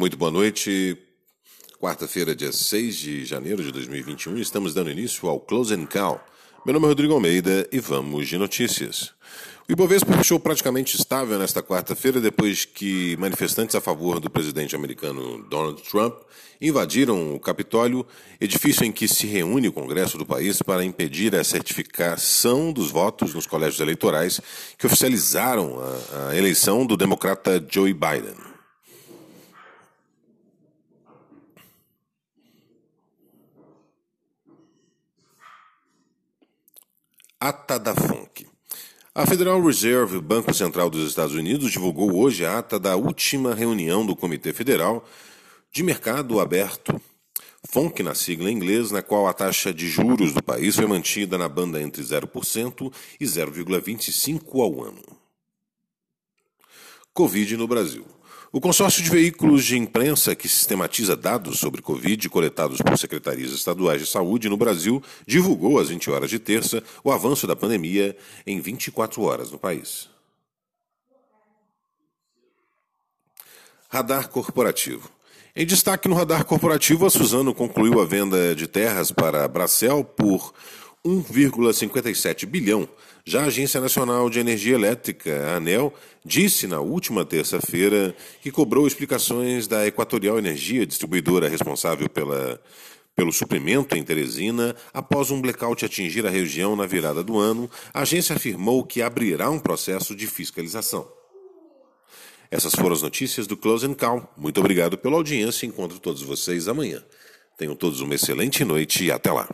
Muito boa noite. Quarta-feira, dia 6 de janeiro de 2021, estamos dando início ao Close and Call. Meu nome é Rodrigo Almeida e vamos de notícias. O Ibovespa fechou praticamente estável nesta quarta-feira depois que manifestantes a favor do presidente americano Donald Trump invadiram o Capitólio, edifício em que se reúne o Congresso do país para impedir a certificação dos votos nos colégios eleitorais que oficializaram a, a eleição do democrata Joe Biden. Ata da FONC. A Federal Reserve, Banco Central dos Estados Unidos, divulgou hoje a ata da última reunião do Comitê Federal de Mercado Aberto, FONC na sigla em inglês, na qual a taxa de juros do país foi mantida na banda entre 0% e 0,25% ao ano. Covid no Brasil. O consórcio de veículos de imprensa que sistematiza dados sobre Covid coletados por secretarias estaduais de saúde no Brasil divulgou às 20 horas de terça o avanço da pandemia em 24 horas no país. Radar corporativo. Em destaque no radar corporativo, a Suzano concluiu a venda de terras para Bracel por 1,57 bilhão. Já a Agência Nacional de Energia Elétrica, ANEL, disse na última terça-feira que cobrou explicações da Equatorial Energia, distribuidora responsável pela, pelo suprimento em Teresina, após um blackout atingir a região na virada do ano. A agência afirmou que abrirá um processo de fiscalização. Essas foram as notícias do Close and Call. Muito obrigado pela audiência encontro todos vocês amanhã. Tenham todos uma excelente noite e até lá.